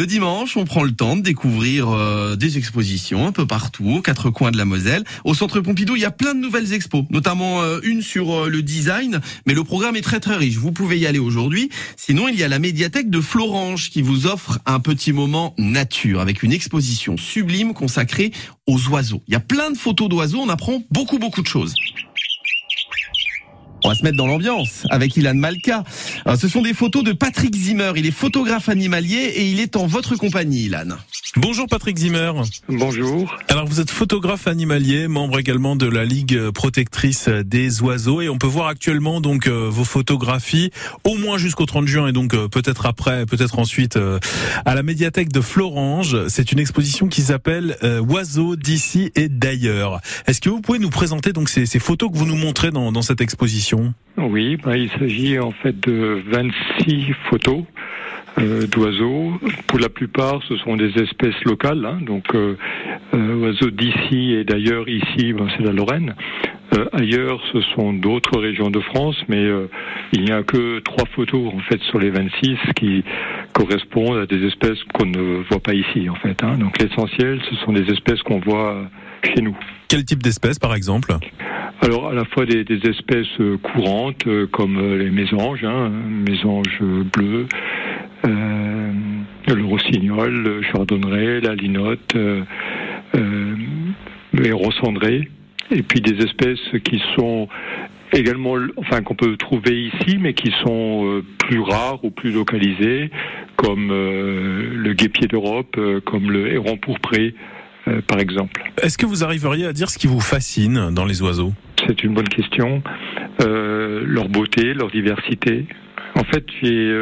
Le dimanche, on prend le temps de découvrir euh, des expositions un peu partout, aux quatre coins de la Moselle. Au Centre Pompidou, il y a plein de nouvelles expos, notamment euh, une sur euh, le design, mais le programme est très très riche. Vous pouvez y aller aujourd'hui. Sinon, il y a la médiathèque de Florange qui vous offre un petit moment nature avec une exposition sublime consacrée aux oiseaux. Il y a plein de photos d'oiseaux, on apprend beaucoup beaucoup de choses. On va se mettre dans l'ambiance avec Ilan Malka. Alors, ce sont des photos de Patrick Zimmer. Il est photographe animalier et il est en votre compagnie, Ilan. Bonjour Patrick Zimmer. Bonjour. Alors vous êtes photographe animalier, membre également de la Ligue protectrice des oiseaux et on peut voir actuellement donc euh, vos photographies au moins jusqu'au 30 juin et donc euh, peut-être après, peut-être ensuite euh, à la médiathèque de Florange. C'est une exposition qui s'appelle Oiseaux d'ici et d'ailleurs. Est-ce que vous pouvez nous présenter donc ces, ces photos que vous nous montrez dans, dans cette exposition? Oui, bah, il s'agit en fait de 26 photos d'oiseaux. Pour la plupart, ce sont des espèces locales, hein, donc euh, euh, oiseaux d'ici et d'ailleurs ici, ben, c'est la Lorraine. ailleurs, ce sont d'autres régions de France, mais il n'y a que trois photos en fait sur les 26 qui correspondent à des espèces qu'on ne voit pas ici en fait. Hein. Donc l'essentiel, ce sont des espèces qu'on voit chez nous. Quel type d'espèces, par exemple? Alors à la fois des, des espèces courantes comme les mésanges, hein, mésanges bleus, euh, le rossignol, le chardonneret, la linotte, euh, euh, les et puis des espèces qui sont également, enfin qu'on peut trouver ici, mais qui sont plus rares ou plus localisées, comme le guépier d'Europe, comme le héron pourpré, par exemple. Est-ce que vous arriveriez à dire ce qui vous fascine dans les oiseaux? C'est une bonne question. leur beauté, leur diversité. En fait, j'ai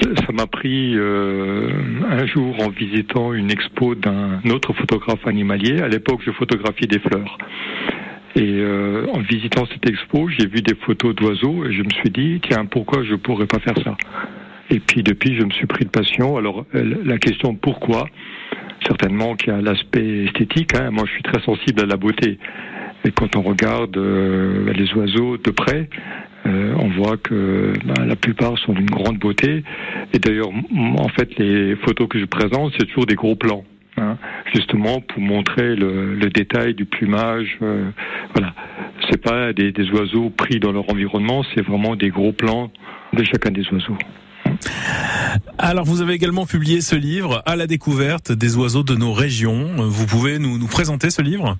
ça m'a pris euh, un jour en visitant une expo d'un autre photographe animalier. À l'époque, je photographiais des fleurs. Et euh, en visitant cette expo, j'ai vu des photos d'oiseaux et je me suis dit, tiens, pourquoi je pourrais pas faire ça? Et puis depuis, je me suis pris de passion. Alors la question pourquoi, certainement qu'il y a l'aspect esthétique. Hein. Moi, je suis très sensible à la beauté. Et quand on regarde euh, les oiseaux de près, euh, on voit que ben, la plupart sont d'une grande beauté. Et d'ailleurs, en fait, les photos que je présente, c'est toujours des gros plans. Hein, justement pour montrer le, détail du plumage. Euh, voilà, c'est pas des, oiseaux pris dans leur environnement, c'est vraiment des gros plans de chacun des oiseaux. Alors, vous avez également publié ce livre, À la découverte des oiseaux de nos régions. Vous pouvez nous, nous présenter ce livre?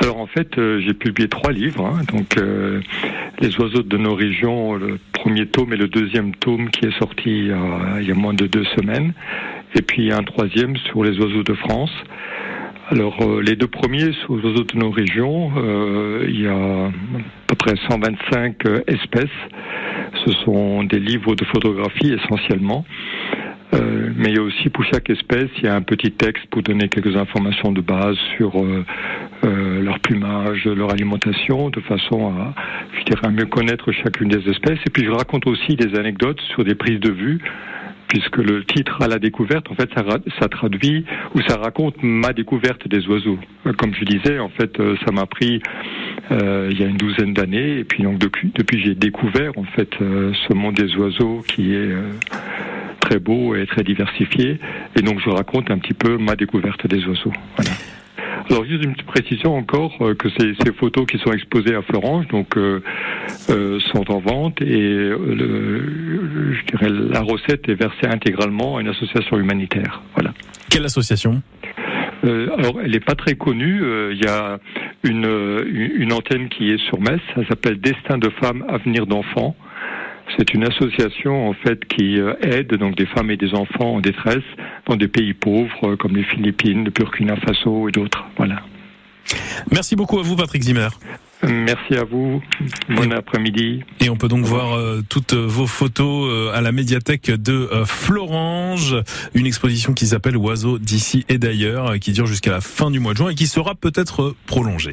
Alors en fait, euh, j'ai publié trois livres. Hein. donc euh, les oiseaux de nos régions, le premier tome et le deuxième tome qui est sorti il y a moins de deux semaines, et puis un troisième sur les oiseaux de France. Alors euh, les deux premiers sur les oiseaux de nos régions, il y a à peu près 125 espèces. Ce sont des livres de photographie essentiellement. Euh, mais il y a aussi pour chaque espèce, il y a un petit texte pour donner quelques informations de base sur euh, euh, leur plumage, leur alimentation, de façon à, je dirais, mieux connaître chacune des espèces. Et puis je raconte aussi des anecdotes sur des prises de vue puisque le titre à la découverte, en fait, ça, traduit ou ça raconte ma découverte des oiseaux. Comme je disais, en fait, ça m'a pris euh, il y a une douzaine d'années, et puis donc depuis, depuis j'ai découvert en fait ce monde des oiseaux qui est très beau et très diversifié. Et donc je raconte un petit peu ma découverte des oiseaux. Voilà. Alors juste une petite précision encore euh, que ces, ces, photos qui sont exposées à Florence donc euh, euh, sont en vente et le, je dirais la recette est versée intégralement à une association humanitaire. Voilà. Quelle association? Alors, elle n'est pas très connue. Il y a une, une antenne qui est sur Metz. Ça s'appelle Destin de femmes, avenir d'enfants. C'est une association en fait qui euh, aide donc des femmes et des enfants en détresse dans des pays pauvres euh, comme les Philippines, le Burkina Faso et d'autres. Voilà. Merci beaucoup à vous Patrick Zimmer. Merci à vous. Bon après-midi. Et on peut donc voir euh, toutes vos photos à la médiathèque de Florange, une exposition qui s'appelle Oiseaux d'ici et d'ailleurs, qui dure jusqu'à la fin du mois de juin et qui sera peut-être prolongée.